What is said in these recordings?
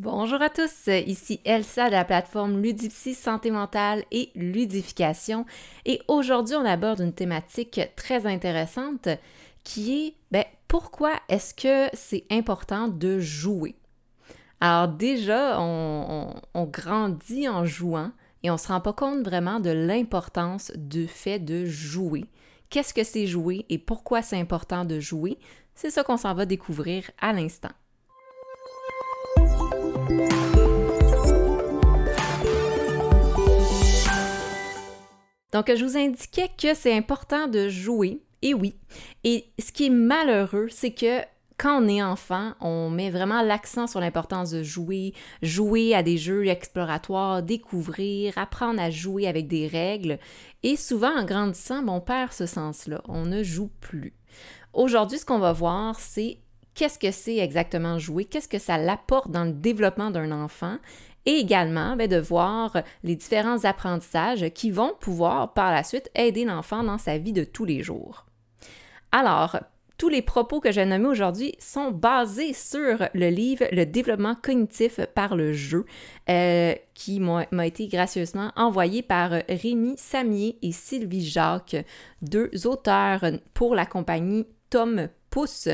Bonjour à tous, ici Elsa de la plateforme Ludipsy Santé mentale et ludification et aujourd'hui on aborde une thématique très intéressante qui est ben, pourquoi est-ce que c'est important de jouer? Alors déjà, on, grandit en jouant et on ne se rend pas compte vraiment de l'importance du fait de jouer. Qu'est-ce que c'est jouer et pourquoi c'est important de jouer? C'est ça qu'on s'en va découvrir à l'instant. Donc, je vous indiquais que c'est important de jouer, et oui. Et ce qui est malheureux, c'est que quand on est enfant, on met vraiment l'accent sur l'importance de jouer, jouer à des jeux exploratoires, découvrir, apprendre à jouer avec des règles. Et souvent, en grandissant, on perd ce sens-là. On ne joue plus. Aujourd'hui, ce qu'on va voir, c'est qu'est-ce que c'est exactement jouer, qu'est-ce que ça l'apporte dans le développement d'un enfant et également ben, de voir les différents apprentissages qui vont pouvoir par la suite aider l'enfant dans sa vie de tous les jours. Alors, tous les propos que j'ai nommés aujourd'hui sont basés sur le livre Le développement cognitif par le jeu, euh, qui m'a été gracieusement envoyé par Rémi Samier et Sylvie Jacques, deux auteurs pour la compagnie Tom Pousse.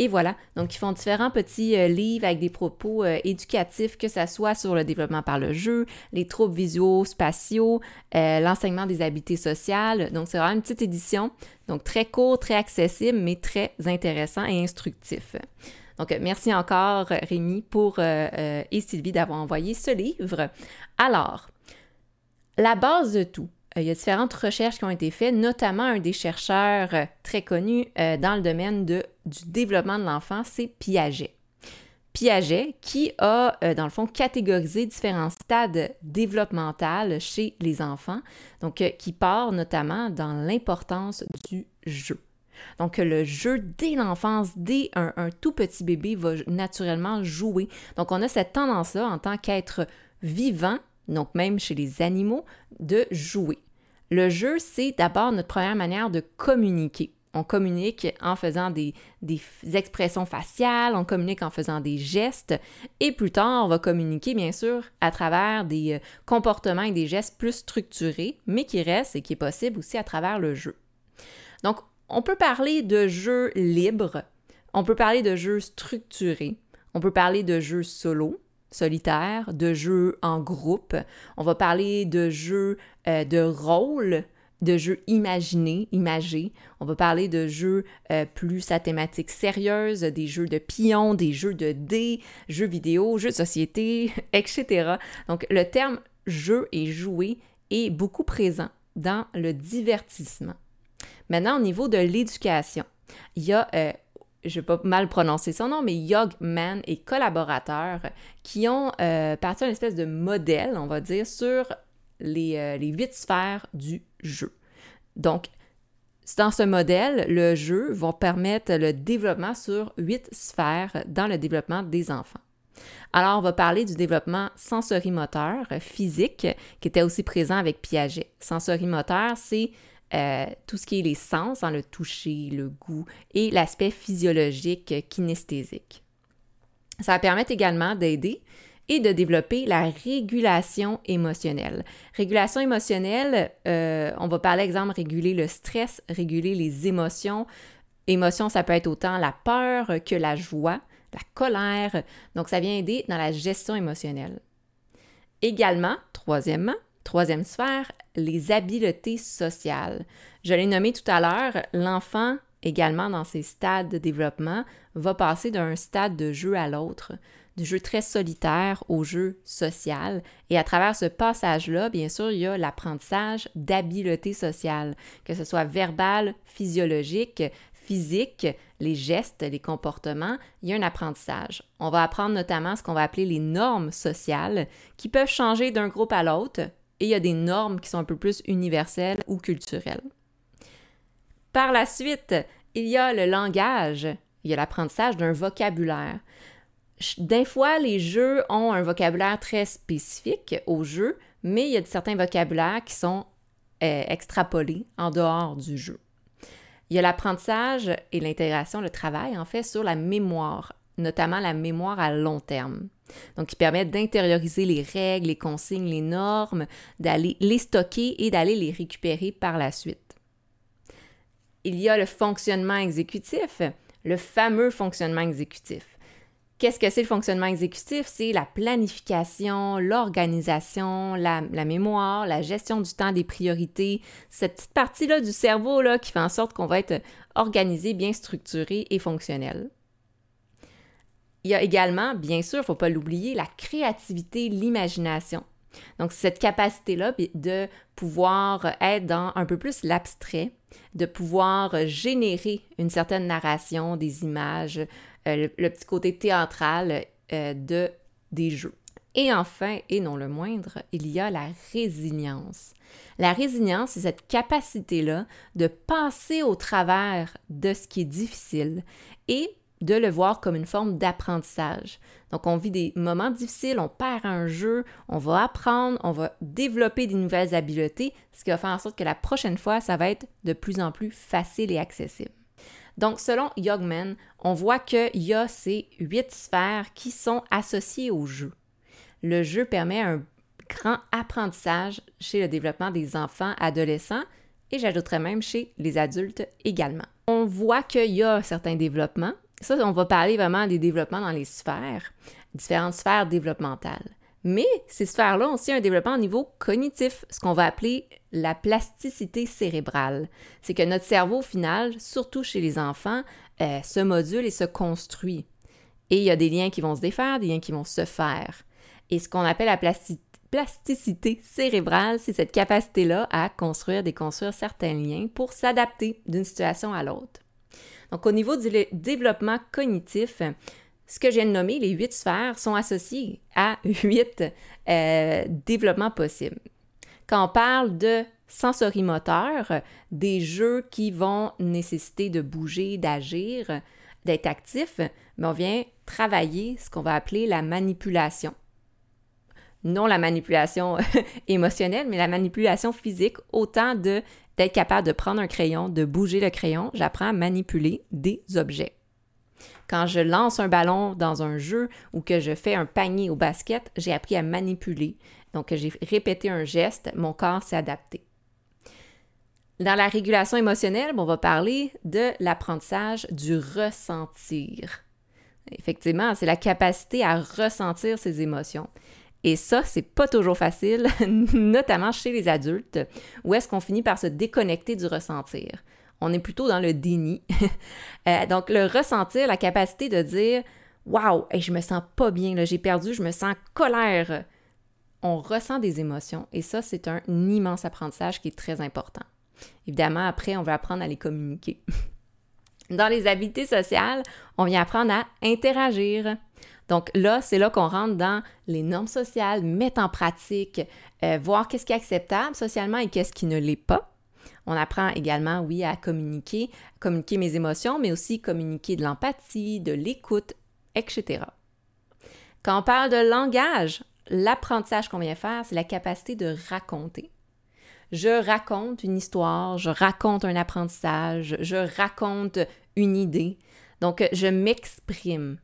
Et voilà, donc ils font différents petits euh, livres avec des propos euh, éducatifs, que ce soit sur le développement par le jeu, les troubles visuaux, spatiaux, euh, l'enseignement des habiletés sociales. Donc c'est vraiment une petite édition, donc très court, très accessible, mais très intéressant et instructif. Donc merci encore Rémi pour et Sylvie d'avoir envoyé ce livre. Alors, la base de tout, il y a différentes recherches qui ont été faites, notamment un des chercheurs euh, très connus euh, dans le domaine du développement de l'enfant, c'est Piaget. Piaget, qui a, dans le fond, catégorisé différents stades développementaux chez les enfants, donc qui part notamment dans l'importance du jeu. Donc, le jeu dès l'enfance, dès un, tout petit bébé, va naturellement jouer. Donc, on a cette tendance-là en tant qu'être vivant donc même chez les animaux, de jouer. Le jeu, c'est d'abord notre première manière de communiquer. On communique en faisant des, expressions faciales, on communique en faisant des gestes, et plus tard, on va communiquer, bien sûr, à travers des euh, comportements et des gestes plus structurés, mais qui restent et qui est possible aussi à travers le jeu. Donc, on peut parler de jeux libres, on peut parler de jeux structurés, on peut parler de jeux solo, solitaire, de jeux en groupe. On va parler de jeux euh, de rôle, de jeux imaginés, imagés. On va parler de jeux euh, plus à thématique sérieuse, des jeux de pions, des jeux de dés, jeux vidéo, jeux de société, etc. Donc le terme jeu et jouer est beaucoup présent dans le divertissement. Maintenant, au niveau de l'éducation, il y a euh, je vais pas mal prononcer son nom, mais Yogman et collaborateurs qui ont euh, parti d'une espèce de modèle, on va dire, sur les, euh, les huit sphères du jeu. Donc, dans ce modèle, le jeu va permettre le développement sur huit sphères dans le développement des enfants. Alors, on va parler du développement sensorimoteur, physique, qui était aussi présent avec Piaget. Sensorimoteur, c'est euh, tout ce qui est les sens, hein, le toucher, le goût et l'aspect physiologique kinesthésique. Ça va permettre également d'aider et de développer la régulation émotionnelle. Régulation émotionnelle, euh, on va parler exemple réguler le stress, réguler les émotions. Émotion, ça peut être autant la peur que la joie, la colère. Donc, ça vient aider dans la gestion émotionnelle. Également, troisièmement, Troisième sphère, les habiletés sociales. Je l'ai nommé tout à l'heure, l'enfant, également dans ses stades de développement, va passer d'un stade de jeu à l'autre, du jeu très solitaire au jeu social. Et à travers ce passage-là, bien sûr, il y a l'apprentissage d'habiletés sociales, que ce soit verbal, physiologique, physique, les gestes, les comportements, il y a un apprentissage. On va apprendre notamment ce qu'on va appeler les normes sociales qui peuvent changer d'un groupe à l'autre et il y a des normes qui sont un peu plus universelles ou culturelles. Par la suite, il y a le langage, il y a l'apprentissage d'un vocabulaire. Des fois, les jeux ont un vocabulaire très spécifique au jeu, mais il y a certains vocabulaires qui sont euh, extrapolés en dehors du jeu. Il y a l'apprentissage et l'intégration, le travail en fait sur la mémoire notamment la mémoire à long terme. Donc, qui permet d'intérioriser les règles, les consignes, les normes, d'aller les stocker et d'aller les récupérer par la suite. Il y a le fonctionnement exécutif, le fameux fonctionnement exécutif. Qu'est-ce que c'est le fonctionnement exécutif? C'est la planification, l'organisation, la, mémoire, la gestion du temps, des priorités, cette petite partie-là du cerveau là, qui fait en sorte qu'on va être organisé, bien structuré et fonctionnel. Il y a également, bien sûr, il ne faut pas l'oublier, la créativité, l'imagination. Donc, cette capacité-là de pouvoir être dans un peu plus l'abstrait, de pouvoir générer une certaine narration, des images, euh, le, petit côté théâtral euh, de, des jeux. Et enfin, et non le moindre, il y a la résilience. La résilience, c'est cette capacité-là de passer au travers de ce qui est difficile et de le voir comme une forme d'apprentissage. Donc, on vit des moments difficiles, on perd un jeu, on va apprendre, on va développer des nouvelles habiletés, ce qui va faire en sorte que la prochaine fois, ça va être de plus en plus facile et accessible. Donc, selon Yogman, on voit qu'il y a ces huit sphères qui sont associées au jeu. Le jeu permet un grand apprentissage chez le développement des enfants, adolescents et j'ajouterais même chez les adultes également. On voit qu'il y a certains développements. Ça, on va parler vraiment des développements dans les sphères, différentes sphères développementales. Mais ces sphères-là ont aussi un développement au niveau cognitif, ce qu'on va appeler la plasticité cérébrale. C'est que notre cerveau, au final, surtout chez les enfants, euh, se module et se construit. Et il y a des liens qui vont se défaire, des liens qui vont se faire. Et ce qu'on appelle la plasticité cérébrale, c'est cette capacité-là à construire, déconstruire certains liens pour s'adapter d'une situation à l'autre. Donc, au niveau du développement cognitif, ce que de nommer, les huit sphères, sont associées à huit euh, développements possibles. Quand on parle de sensorimoteur, des jeux qui vont nécessiter de bouger, d'agir, d'être actif, mais ben, on vient travailler ce qu'on va appeler la manipulation. Non la manipulation émotionnelle, mais la manipulation physique, autant d'être capable de prendre un crayon, de bouger le crayon, j'apprends à manipuler des objets. Quand je lance un ballon dans un jeu ou que je fais un panier au basket, j'ai appris à manipuler. Donc, j'ai répété un geste, mon corps s'est adapté. Dans la régulation émotionnelle, on va parler de l'apprentissage du ressentir. Effectivement, c'est la capacité à ressentir ses émotions. Et ça, c'est pas toujours facile, notamment chez les adultes, où est-ce qu'on finit par se déconnecter du ressentir on est plutôt dans le déni. Euh, donc, le ressentir, la capacité de dire Waouh, je me sens pas bien, j'ai perdu, je me sens colère. On ressent des émotions et ça, c'est un immense apprentissage qui est très important. Évidemment, après, on va apprendre à les communiquer. Dans les habiletés sociales, on vient apprendre à interagir. Donc là, c'est là qu'on rentre dans les normes sociales, mettre en pratique, euh, voir qu'est-ce qui est acceptable socialement et qu'est-ce qui ne l'est pas. On apprend également, oui, à communiquer, communiquer mes émotions, mais aussi communiquer de l'empathie, de l'écoute, etc. Quand on parle de langage, l'apprentissage qu'on vient faire, c'est la capacité de raconter. Je raconte une histoire, je raconte un apprentissage, je raconte une idée. Donc, je m'exprime.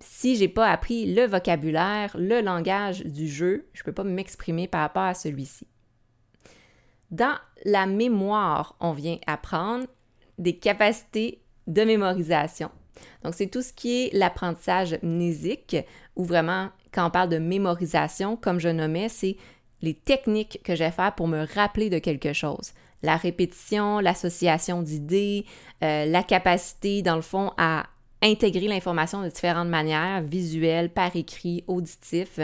Si j'ai pas appris le vocabulaire, le langage du jeu, je peux pas m'exprimer par rapport à celui-ci. Dans la mémoire, on vient apprendre des capacités de mémorisation. Donc, c'est tout ce qui est l'apprentissage mnésique, ou vraiment, quand on parle de mémorisation, comme je nommais, c'est les techniques que j'ai faire pour me rappeler de quelque chose. La répétition, l'association d'idées, euh, la capacité, dans le fond, à intégrer l'information de différentes manières, visuelles, par écrit, auditif,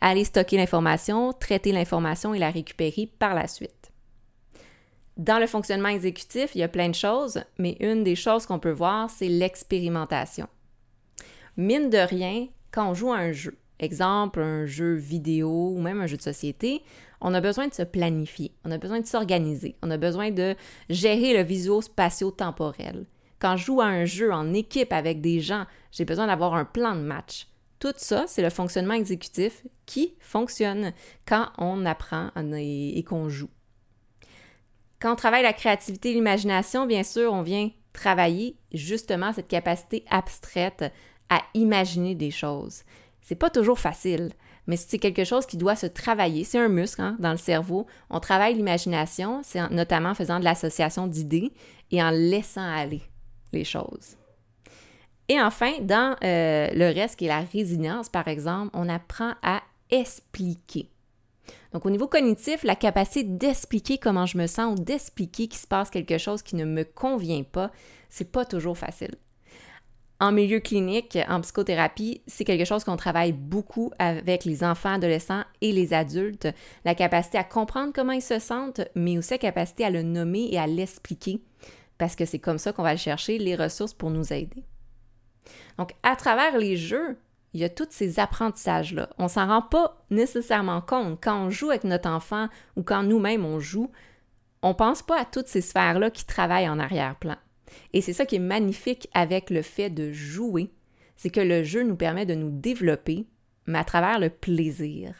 aller stocker l'information, traiter l'information et la récupérer par la suite. Dans le fonctionnement exécutif, il y a plein de choses, mais une des choses qu'on peut voir, c'est l'expérimentation. Mine de rien, quand on joue à un jeu, exemple un jeu vidéo ou même un jeu de société, on a besoin de se planifier, on a besoin de s'organiser, on a besoin de gérer le visuo-spatio-temporel. Quand je joue à un jeu en équipe avec des gens, j'ai besoin d'avoir un plan de match. Tout ça, c'est le fonctionnement exécutif qui fonctionne quand on apprend et qu'on joue. Quand on travaille la créativité et l'imagination, bien sûr, on vient travailler justement cette capacité abstraite à imaginer des choses. C'est pas toujours facile, mais c'est quelque chose qui doit se travailler. C'est un muscle hein, dans le cerveau. On travaille l'imagination, c'est notamment en faisant de l'association d'idées et en laissant aller les choses. Et enfin, dans euh, le reste qui est la résilience, par exemple, on apprend à expliquer. Donc au niveau cognitif, la capacité d'expliquer comment je me sens ou d'expliquer qu'il se passe quelque chose qui ne me convient pas, c'est pas toujours facile. En milieu clinique, en psychothérapie, c'est quelque chose qu'on travaille beaucoup avec les enfants, adolescents et les adultes. La capacité à comprendre comment ils se sentent, mais aussi la capacité à le nommer et à l'expliquer, parce que c'est comme ça qu'on va chercher les ressources pour nous aider. Donc, à travers les jeux, il y a tous ces apprentissages-là. On s'en rend pas nécessairement compte. Quand on joue avec notre enfant ou quand nous-mêmes on joue, on pense pas à toutes ces sphères-là qui travaillent en arrière-plan. Et c'est ça qui est magnifique avec le fait de jouer, c'est que le jeu nous permet de nous développer, mais à travers le plaisir.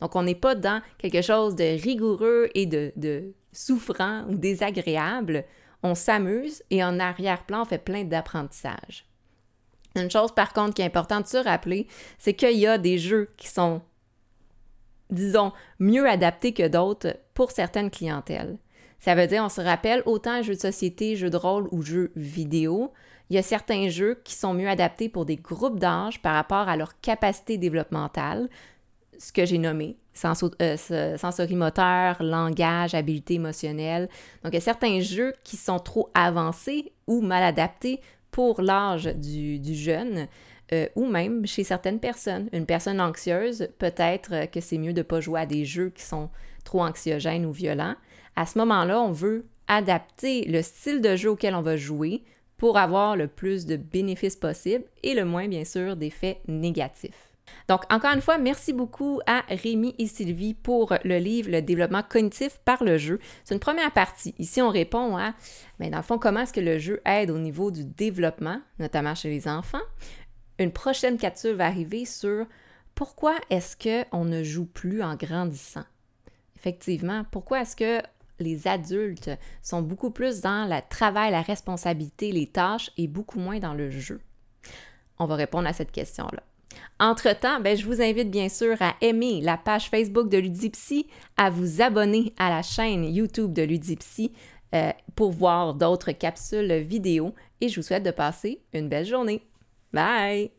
Donc on n'est pas dans quelque chose de rigoureux et de souffrant ou désagréable. On s'amuse et en arrière-plan, on fait plein d'apprentissages. Une chose par contre qui est importante de se rappeler, c'est qu'il y a des jeux qui sont, disons, mieux adaptés que d'autres pour certaines clientèles. Ça veut dire, on se rappelle, autant jeux de société, jeux de rôle ou jeux vidéo, il y a certains jeux qui sont mieux adaptés pour des groupes d'âge par rapport à leur capacité développementale, ce que j'ai nommé, euh, sensorimoteur, langage, habileté émotionnelle. Donc, il y certains jeux qui sont trop avancés ou mal adaptés pour l'âge du, jeune. Euh, ou même chez certaines personnes. Une personne anxieuse, peut-être que c'est mieux de ne pas jouer à des jeux qui sont trop anxiogènes ou violents à ce moment-là, on veut adapter le style de jeu auquel on va jouer pour avoir le plus de bénéfices possibles et le moins, bien sûr, d'effets négatifs. Donc, encore une fois, merci beaucoup à Rémi et Sylvie pour le livre Le développement cognitif par le jeu. C'est une première partie. Ici, on répond à, mais ben, dans le fond, comment est-ce que le jeu aide au niveau du développement, notamment chez les enfants. Une prochaine capsule va arriver sur pourquoi est-ce qu'on ne joue plus en grandissant. Effectivement, pourquoi est-ce que les adultes sont beaucoup plus dans le travail, la responsabilité, les tâches et beaucoup moins dans le jeu? On va répondre à cette question-là. Entre-temps, ben, je vous invite bien sûr à aimer la page Facebook de Ludipsy, à vous abonner à la chaîne YouTube de Ludipsy euh, pour voir d'autres capsules vidéo et je vous souhaite de passer une belle journée. Bye!